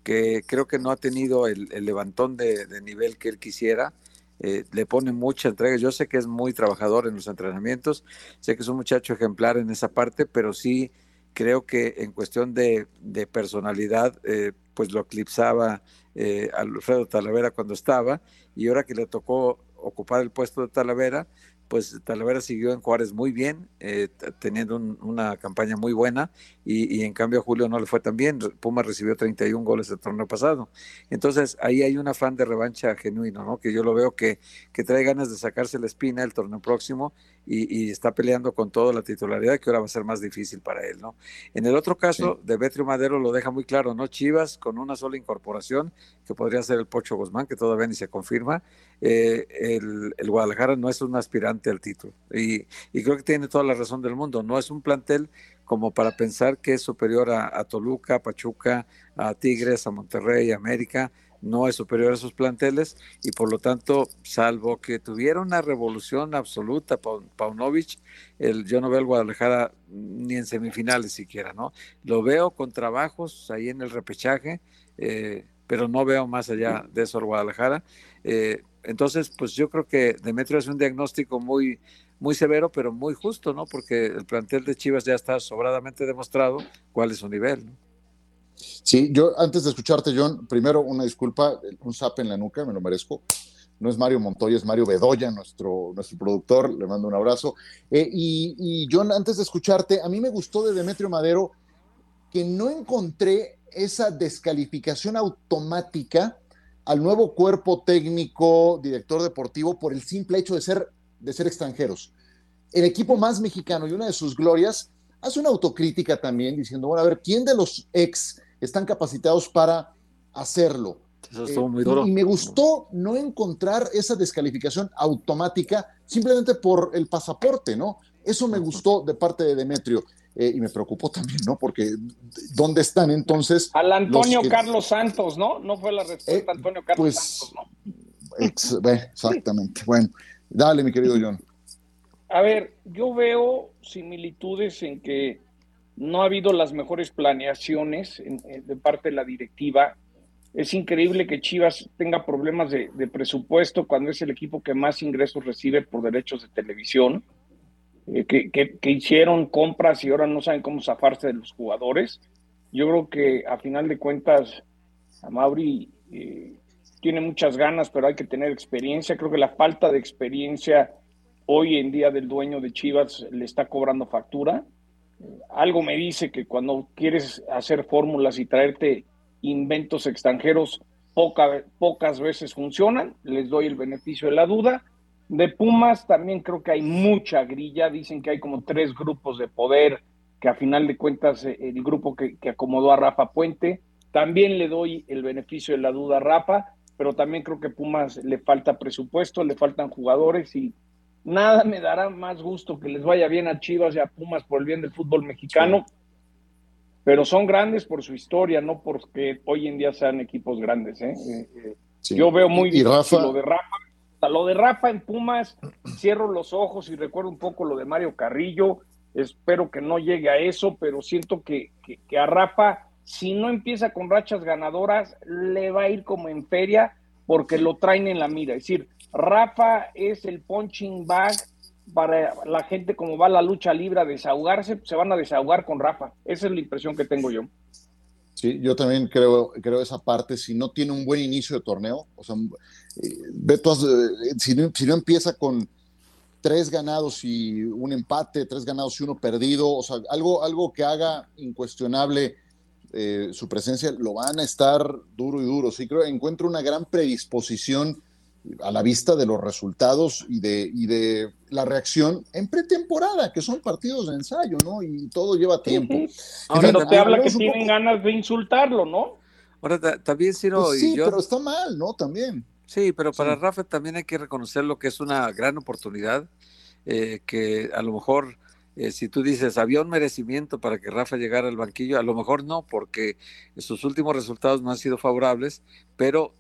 que creo que no ha tenido el, levantón de, nivel que él quisiera. Eh, le pone mucha entrega. Yo sé que es muy trabajador en los entrenamientos, sé que es un muchacho ejemplar en esa parte, pero sí creo que en cuestión de, personalidad, eh, pues lo eclipsaba Alfredo Talavera cuando estaba, y ahora que le tocó ocupar el puesto de Talavera, pues Talavera siguió en Juárez muy bien, eh, teniendo una campaña muy buena, y, en cambio a Julio no le fue tan bien. Puma recibió 31 goles el torneo pasado. Entonces ahí hay un afán de revancha genuino, ¿no? Que yo lo veo que, que trae ganas de sacarse la espina el torneo próximo y, está peleando con toda la titularidad que ahora va a ser más difícil para él, ¿no? En el otro caso, Demetrio Madero lo deja muy claro, ¿no? Chivas con una sola incorporación, que podría ser el Pocho Guzmán, que todavía ni se confirma, eh, el, el, Guadalajara no es un aspirante al título. Y, y, creo que tiene toda la razón del mundo, no es un plantel como para pensar que es superior a, a Toluca, a Pachuca, a Tigres, a Monterrey, a América, no es superior a esos planteles y por lo tanto, salvo que tuviera una revolución absoluta Paunovic, el, yo no veo al Guadalajara ni en semifinales siquiera, ¿no? Lo veo con trabajos ahí en el repechaje, eh, pero no veo más allá de eso al Guadalajara. Eh, entonces, pues yo creo que Demetrio es un diagnóstico muy, muy severo, pero muy justo, ¿no? Porque el plantel de Chivas ya está sobradamente demostrado cuál es su nivel, ¿no? Sí, yo antes de escucharte, John, primero una disculpa, un zap en la nuca, me lo merezco. No es Mario Montoya, es Mario Bedoya, nuestro, nuestro productor, le mando un abrazo. Eh, y, y John, antes de escucharte, a mí me gustó de Demetrio Madero que no encontré esa descalificación automática al nuevo cuerpo técnico, director deportivo, por el simple hecho de ser, de ser extranjeros. El equipo más mexicano y una de sus glorias hace una autocrítica también diciendo, bueno, a ver, ¿quién de los ex están capacitados para hacerlo? Eso estuvo muy duro. Y, me gustó no encontrar esa descalificación automática simplemente por el pasaporte, ¿no? Eso me gustó de parte de Demetrio. Eh, y me preocupó también, ¿no? Porque ¿dónde están entonces? Al Antonio Carlos Santos, ¿no? No fue la respuesta eh, Antonio Carlos pues, Santos, ¿no? exactamente. Bueno, dale, mi querido [laughs] John. A ver, yo veo similitudes en que no ha habido las mejores planeaciones de parte de la directiva. Es increíble que Chivas tenga problemas de, presupuesto cuando es el equipo que más ingresos recibe por derechos de televisión, eh, que, hicieron compras y ahora no saben cómo zafarse de los jugadores. Yo creo que a final de cuentas, a Mauri eh, tiene muchas ganas, pero hay que tener experiencia. Creo que la falta de experiencia hoy en día del dueño de Chivas le está cobrando factura. Algo me dice que cuando quieres hacer fórmulas y traerte inventos extranjeros, pocas veces funcionan. Les doy el beneficio de la duda. De Pumas también creo que hay mucha grilla. Dicen que hay como tres grupos de poder, que a final de cuentas eh, el grupo que, que acomodó a Rafa Puente. También le doy el beneficio de la duda a Rafa, pero también creo que Pumas le falta presupuesto, le faltan jugadores y Nada me dará más gusto que les vaya bien a Chivas y a Pumas por el bien del fútbol mexicano, pero son grandes por su historia, no porque hoy en día sean equipos grandes. ¿eh? eh yo veo muy bien lo de Rafa. Lo de Rafa en Pumas, cierro los ojos y recuerdo un poco lo de Mario Carrillo. Espero que no llegue a eso, pero siento que, que a Rafa, si no empieza con rachas ganadoras, le va a ir como en feria porque lo traen en la mira. Es decir, Rafa es el punching bag para la gente como va la lucha libre a desahogarse, se van a desahogar con Rafa. Esa es la impresión que tengo yo. Sí, yo también creo, creo esa parte. Si no tiene un buen inicio de torneo, o sea, eh, eh, si, no, empieza con tres ganados y un empate, tres ganados y uno perdido, o sea, algo, algo que haga incuestionable eh, su presencia, lo van a estar duro y duro. Sí, creo encuentro una gran predisposición a la vista de los resultados y de, y de la reacción en pretemporada, que son partidos de ensayo, ¿no? Y todo lleva tiempo. Ahora no te habla que tienen ganas de insultarlo, ¿no? Ahora también Ciro pues sí, pero está mal, ¿no? También. Sí, pero para Rafa también hay que reconocer lo que es una gran oportunidad, eh, que a lo mejor eh, si tú dices, había un merecimiento para que Rafa llegara al banquillo, a lo mejor no, porque sus últimos resultados no han sido favorables, pero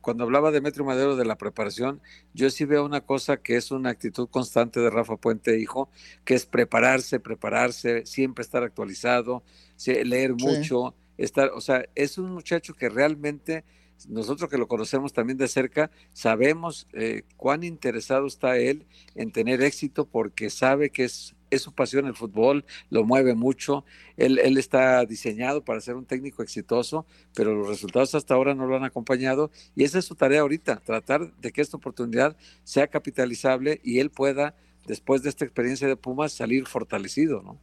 cuando hablaba de Metro Madero de la preparación, yo sí veo una cosa que es una actitud constante de Rafa Puente, hijo, que es prepararse, prepararse, siempre estar actualizado, leer mucho, estar, o sea, es un muchacho que realmente nosotros que lo conocemos también de cerca, sabemos eh, cuán interesado está él en tener éxito porque sabe que es es su pasión el fútbol, lo mueve mucho, él, él está diseñado para ser un técnico exitoso, pero los resultados hasta ahora no lo han acompañado y esa es su tarea ahorita, tratar de que esta oportunidad sea capitalizable y él pueda, después de esta experiencia de Pumas, salir fortalecido, ¿no?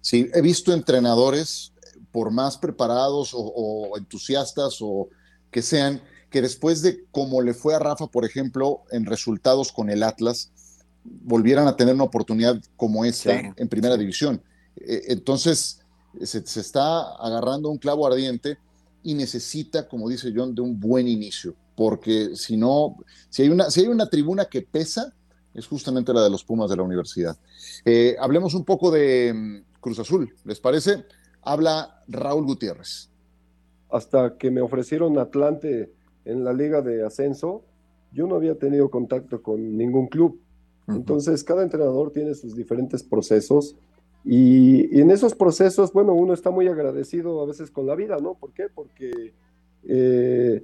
Sí, he visto entrenadores, por más preparados o, o entusiastas o que sean, que después de como le fue a Rafa, por ejemplo, en resultados con el Atlas, volvieran a tener una oportunidad como esta Sí, en primera división. Eh, Entonces, se, se está agarrando un clavo ardiente y necesita, como dice John, de un buen inicio, porque si no, si hay una, si hay una tribuna que pesa, es justamente la de los Pumas de la universidad. Eh, hablemos un poco de mm, Cruz Azul, ¿les parece? Habla Raúl Gutiérrez. hasta que me ofrecieron Atlante en la liga de ascenso, yo no había tenido contacto con ningún club. Entonces, cada entrenador tiene sus diferentes procesos y, y en esos procesos, bueno, uno está muy agradecido a veces con la vida, ¿no? ¿Por qué? Porque eh,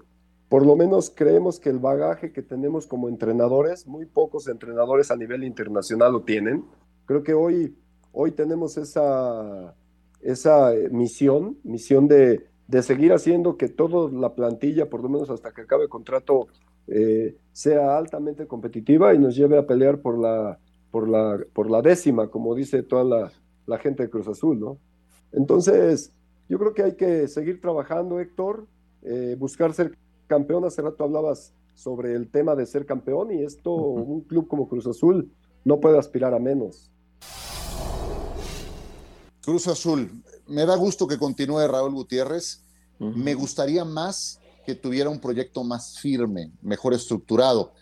por lo menos creemos que el bagaje que tenemos como entrenadores, muy pocos entrenadores a nivel internacional lo tienen. Creo que hoy, hoy tenemos esa, esa eh, misión, misión de, de seguir haciendo que toda la plantilla, por lo menos hasta que acabe el contrato, eh, sea altamente competitiva y nos lleve a pelear por la, por la, por la décima, como dice toda la, la gente de Cruz Azul, ¿no? Entonces, yo creo que hay que seguir trabajando, Héctor, eh, buscar ser campeón. Hace rato hablabas sobre el tema de ser campeón y esto, un club como Cruz Azul no puede aspirar a menos. Cruz Azul, me da gusto que continúe Raúl Gutiérrez. Me gustaría más que tuviera un proyecto más firme, mejor estructurado.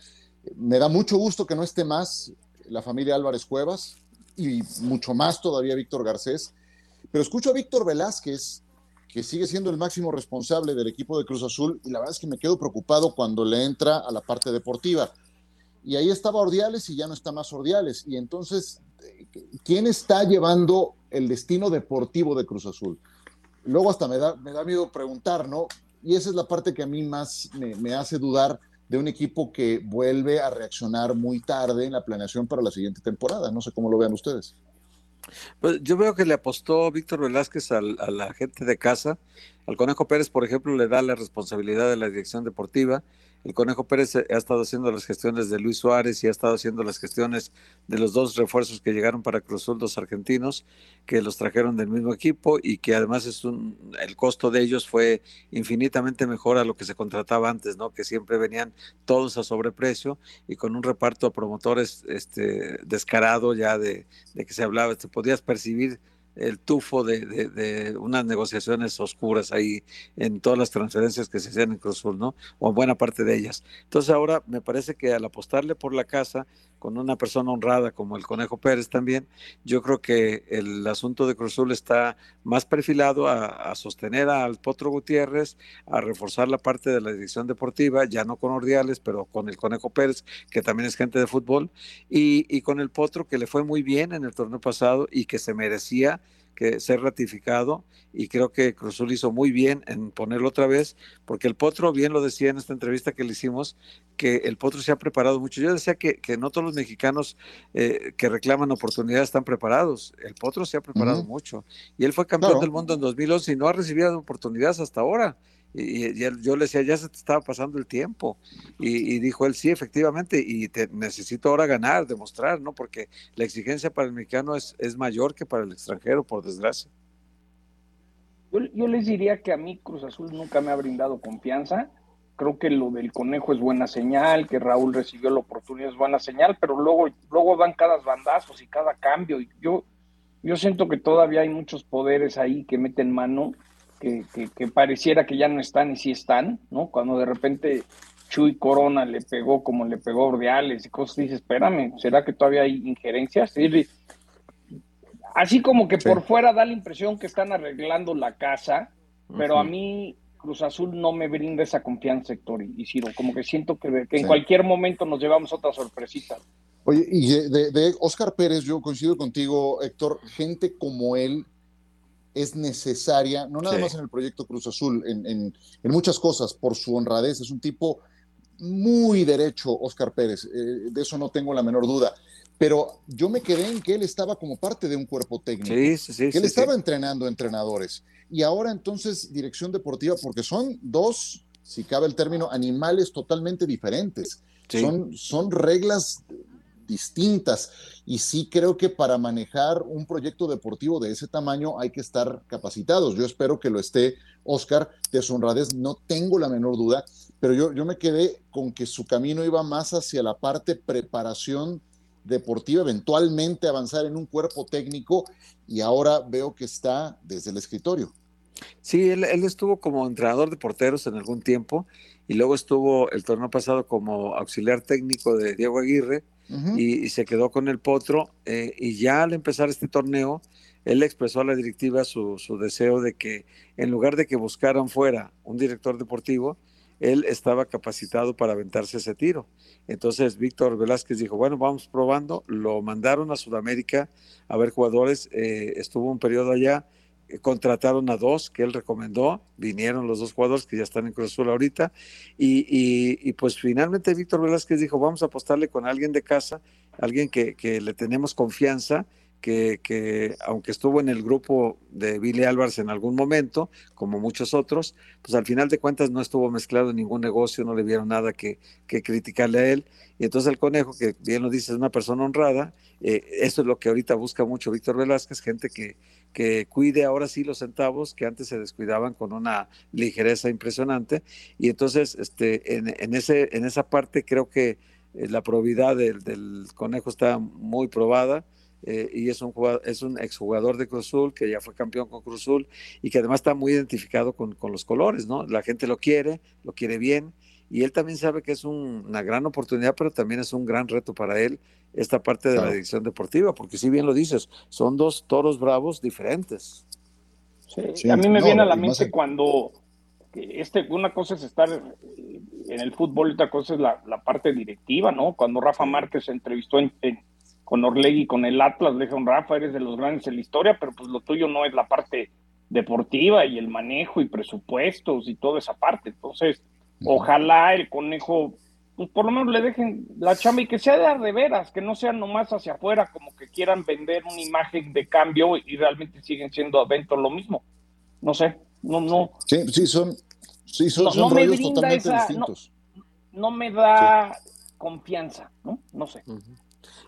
Me da mucho gusto que no esté más la familia Álvarez Cuevas y mucho más todavía Víctor Garcés. Pero escucho a Víctor Velázquez, que sigue siendo el máximo responsable del equipo de Cruz Azul, y la verdad es que me quedo preocupado cuando le entra a la parte deportiva. Y ahí estaba Ordiales y ya no está más Ordiales. Y entonces, ¿quién está llevando el destino deportivo de Cruz Azul? Luego hasta me da, me da miedo preguntar, ¿no? Y esa es la parte que a mí más me, hace dudar de un equipo que vuelve a reaccionar muy tarde en la planeación para la siguiente temporada. No sé cómo lo vean ustedes. Pues yo veo que le apostó Víctor Velázquez al- a la gente de casa. Al Conejo Pérez, por ejemplo, le da la responsabilidad de la dirección deportiva. El Conejo Pérez ha estado haciendo las gestiones de Luis Suárez y ha estado haciendo las gestiones de los dos refuerzos que llegaron para Cruz Azul, dos argentinos, que los trajeron del mismo equipo y que además es un, el costo de ellos fue infinitamente mejor a lo que se contrataba antes, ¿no? Que siempre venían todos a sobreprecio y con un reparto a promotores este, descarado ya de, de que se hablaba, te podías percibir el tufo de, de, unas negociaciones oscuras ahí en todas las transferencias que se hacían en Cruz Azul, ¿no? O en buena parte de ellas. Entonces ahora me parece que al apostarle por la casa con una persona honrada como el Conejo Pérez también, yo creo que el asunto de Cruz Azul está más perfilado a, a sostener al Potro Gutiérrez, a reforzar la parte de la dirección deportiva, ya no con Ordiales, pero con el Conejo Pérez, que también es gente de fútbol, y, y con el Potro, que le fue muy bien en el torneo pasado y que se merecía que ser ratificado y creo que Cruzul hizo muy bien en ponerlo otra vez, porque el Potro bien lo decía en esta entrevista que le hicimos, que el Potro se ha preparado mucho. Yo decía que, que no todos los mexicanos eh, que reclaman oportunidades están preparados. El Potro se ha preparado uh -huh. mucho y él fue campeón claro. del mundo en 2011 y no ha recibido oportunidades hasta ahora. Y, y, yo le decía, ya se te estaba pasando el tiempo. Y, y dijo él, sí, efectivamente, y te, necesito ahora ganar, demostrar, ¿no? Porque la exigencia para el mexicano es, es mayor que para el extranjero, por desgracia. Yo, yo, les diría que a mí Cruz Azul nunca me ha brindado confianza. Creo que lo del conejo es buena señal, que Raúl recibió la oportunidad es buena señal, pero luego, luego dan cada bandazos y cada cambio. Y yo, yo siento que todavía hay muchos poderes ahí que meten mano que, que, que, pareciera que ya no están y sí están, ¿no? Cuando de repente Chuy Corona le pegó como le pegó Ordeales y cosas, dices, espérame, ¿será que todavía hay injerencias? Así como que sí. por fuera da la impresión que están arreglando la casa, pero uh -huh. a mí Cruz Azul no me brinda esa confianza, Héctor y Ciro, como que siento que, que en sí. cualquier momento nos llevamos otra sorpresita. Oye, y de, de Oscar Pérez, yo coincido contigo, Héctor, gente como él es necesaria, no nada sí. más en el proyecto Cruz Azul, en, en, en, muchas cosas, por su honradez. Es un tipo muy derecho, Oscar Pérez, eh, de eso no tengo la menor duda. pero yo me quedé en que él estaba como parte de un cuerpo técnico, sí, sí, sí, que él estaba entrenando entrenadores. Y ahora entonces dirección deportiva, porque son dos, si cabe el término, animales totalmente diferentes. Son, son reglas distintas. Y sí creo que para manejar un proyecto deportivo de ese tamaño hay que estar capacitados. Yo espero que lo esté Oscar de su honradez, no tengo la menor duda, pero yo, yo me quedé con que su camino iba más hacia la parte preparación deportiva, eventualmente avanzar en un cuerpo técnico y ahora veo que está desde el escritorio. Sí, él, él, estuvo como entrenador de porteros en algún tiempo y luego estuvo el torneo pasado como auxiliar técnico de Diego Aguirre y, se quedó con el Potro eh, y ya al empezar este torneo él expresó a la directiva su, su, deseo de que en lugar de que buscaran fuera un director deportivo, él estaba capacitado para aventarse ese tiro. Entonces Víctor Velázquez dijo, bueno, vamos probando, lo mandaron a Sudamérica a ver jugadores, eh, estuvo un periodo allá, contrataron a dos que él recomendó, vinieron los dos jugadores que ya están en Cruz Azul ahorita, y, y, y pues finalmente Víctor Velázquez dijo, vamos a apostarle con alguien de casa, alguien que, que le tenemos confianza, que, que, aunque estuvo en el grupo de Billy Álvarez en algún momento, como muchos otros, pues al final de cuentas no estuvo mezclado en ningún negocio, no le vieron nada que, que criticarle a él. Y entonces el conejo, que bien lo dice, es una persona honrada, eh, eso es lo que ahorita busca mucho Víctor Velázquez, gente que, que cuide ahora sí los centavos que antes se descuidaban con una ligereza impresionante. Y entonces este, en, en, ese, en esa parte creo que eh, la probidad del, del conejo está muy probada. Eh, y es un, jugador, es un exjugador de Cruzul que ya fue campeón con Cruzul y que además está muy identificado con, con, los colores, ¿no? La gente lo quiere, lo quiere bien y él también sabe que es un, una gran oportunidad, pero también es un gran reto para él esta parte de claro. la dirección deportiva, porque si bien lo dices, son dos toros bravos diferentes. Sí, sí a mí me no, viene a la mente cuando este, una cosa es estar en el fútbol y otra cosa es la, la parte directiva, ¿no? Cuando Rafa Márquez se entrevistó en, en con Orlegui, con el Atlas, le dijeron, Rafa, eres de los grandes en la historia, pero pues lo tuyo no es la parte deportiva y el manejo y presupuestos y toda esa parte. Entonces, ojalá el conejo, pues por lo menos le dejen la chamba y que sea de, de veras, que no sea nomás hacia afuera, como que quieran vender una imagen de cambio y realmente siguen siendo adentro lo mismo. No sé, no, no. Sí, sí, son, sí, son, no, son no rollos totalmente esa, distintos. No, no me da sí. confianza, ¿no? No sé. Uh -huh.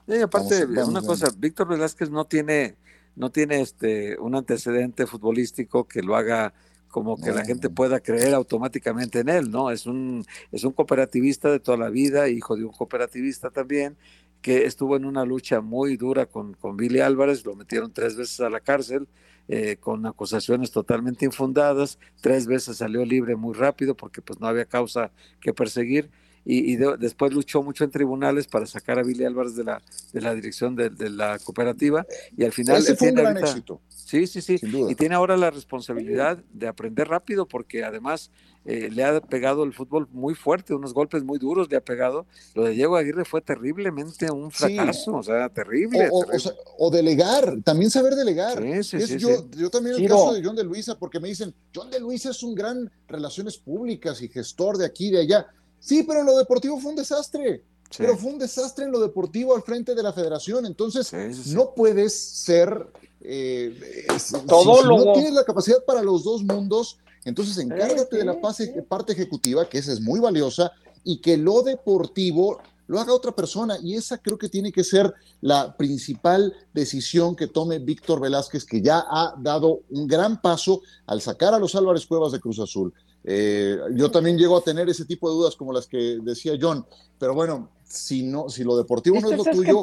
Y aparte, Vamos, vamos, una cosa, Víctor Velázquez no tiene, no tiene este un antecedente futbolístico que lo haga como que la gente pueda creer automáticamente en él, ¿no? Es un, es un cooperativista de toda la vida, hijo de un cooperativista también, que estuvo en una lucha muy dura con, con Billy Álvarez, lo metieron tres veces a la cárcel, eh, con acusaciones totalmente infundadas, tres veces salió libre muy rápido porque pues no había causa que perseguir, y, y de, después luchó mucho en tribunales para sacar a Billy Álvarez de la, de la dirección de, de la cooperativa y al final Ese fue un tiene gran ahorita- éxito. Sí, sí, sí. Sin duda. Y tiene ahora la responsabilidad de aprender rápido porque además eh, le ha pegado el fútbol muy fuerte, unos golpes muy duros le ha pegado. Lo de Diego Aguirre fue terriblemente un Sí. fracaso, o sea, terrible. O, o- terrible. o sea, o delegar, también saber delegar. Sí, sí, Es sí, yo, sí. yo también el caso de John de Luisa, porque me dicen, John de Luisa es un gran relaciones públicas y gestor de aquí y de allá. Sí, pero en lo deportivo fue un desastre. Sí. Pero fue un desastre en lo deportivo al frente de la federación. Entonces, Sí, sí, sí. no puedes ser. eh, si- si, Todólogo. no tienes la capacidad para los dos mundos, entonces encárgate sí, de la pase- parte ejecutiva, que esa es muy valiosa, y que lo deportivo lo haga otra persona. Y esa creo que tiene que ser la principal decisión que tome Víctor Velázquez, que ya ha dado un gran paso al sacar a los Álvarez Cuevas de Cruz Azul. Eh, yo también llego a tener ese tipo de dudas como las que decía John, pero bueno, si no, si lo deportivo no es lo ¿Sabes qué tuyo,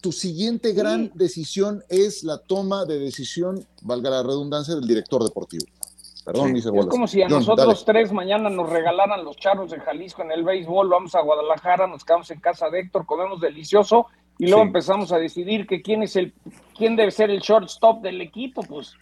tu siguiente gran Sí. decisión es la toma de decisión, valga la redundancia, del director deportivo. Perdón, Sí. Es como si a John, nosotros dale. tres mañana nos regalaran los charros de Jalisco en el béisbol, vamos a Guadalajara, nos quedamos en casa de Héctor, comemos delicioso y luego Sí. empezamos a decidir que quién es el, quién debe ser el shortstop del equipo, pues,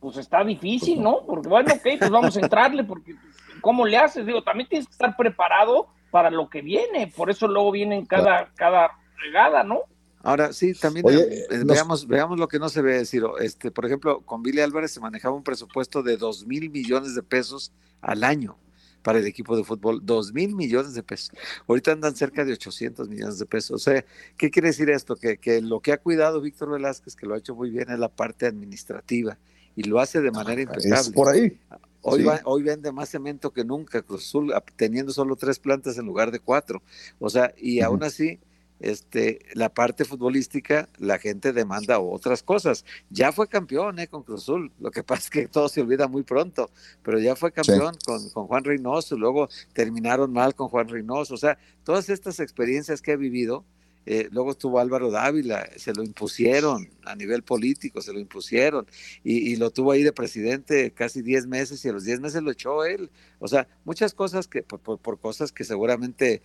pues está difícil, Pues ¿no? Porque bueno, ok, pues vamos a [laughs] entrarle, porque ¿cómo le haces? Digo, también tienes que estar preparado para lo que viene, por eso luego vienen cada, cada regada, ¿no? Ahora sí, también Oye, eh, nos- veamos, veamos lo que no se ve, Ciro. Este, por ejemplo, con Billy Álvarez se manejaba un presupuesto de dos mil millones de pesos al año. para el equipo de fútbol, dos mil millones de pesos. Ahorita andan cerca de 800 millones de pesos. O sea, ¿qué quiere decir esto? Que, que lo que ha cuidado Víctor Velázquez, que lo ha hecho muy bien, es la parte administrativa y lo hace de manera impecable. Es por ahí. Hoy, va, hoy vende más cemento que nunca, Cruz Azul, teniendo solo tres plantas en lugar de cuatro. O sea, y aún así, este, la parte futbolística, la gente demanda otras cosas. Ya fue campeón eh, con Cruz Azul, lo que [laughs] pasa es que todo se olvida muy pronto, pero ya fue campeón con, con, Juan Reynoso, luego terminaron mal con Juan Reynoso, o sea, todas estas experiencias que ha vivido, eh, luego estuvo Álvaro Dávila, se lo impusieron a nivel político, se lo impusieron y, lo tuvo ahí de presidente casi 10 meses y a los 10 meses lo echó él. O sea, muchas cosas que por, cosas que seguramente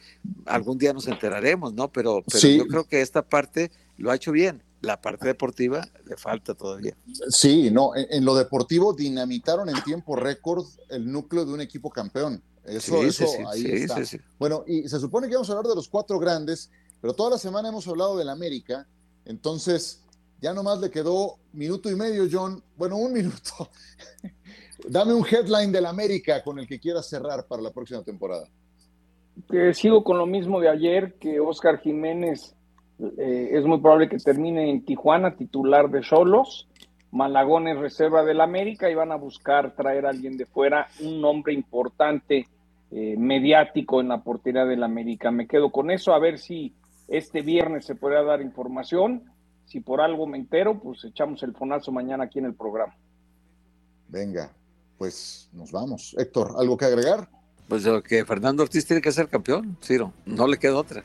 algún día nos enteraremos, ¿no? Pero, pero yo creo que esta parte lo ha hecho bien. La parte deportiva le falta todavía. Sí, no, en, lo deportivo dinamitaron en tiempo récord el núcleo de un equipo campeón. Eso, eso ahí está. Bueno, y se supone que vamos a hablar de los cuatro grandes pero toda la semana hemos hablado del América, entonces ya nomás le quedó minuto y medio, John. Bueno, un [laughs] minuto. Dame un headline del América con el que quieras cerrar para la próxima temporada. Que sigo con lo mismo de ayer, que Oscar Jiménez eh, es muy probable que termine en Tijuana, titular de Solos. Malagón es reserva del América y van a buscar traer a alguien de fuera, un nombre importante, eh, mediático en la portería del América. Me quedo con eso, a ver si este viernes se podrá dar información. Si por algo me entero, pues echamos el fonazo mañana aquí en el programa. Venga, pues nos vamos. Héctor, ¿algo que agregar? Pues que Fernando Ortiz tiene que ser campeón, Ciro. No le queda otra.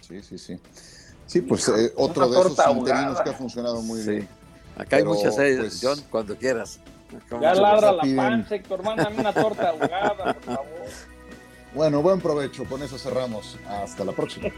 Sí, sí, sí. Sí, pues eh, otro de esos interinos que ha funcionado muy bien. Acá hay muchas ellas, pues, John, cuando quieras. ya ladra la panza, Héctor, mándame una torta ahogada, por favor. Bueno, buen provecho. Con eso cerramos. Hasta la próxima.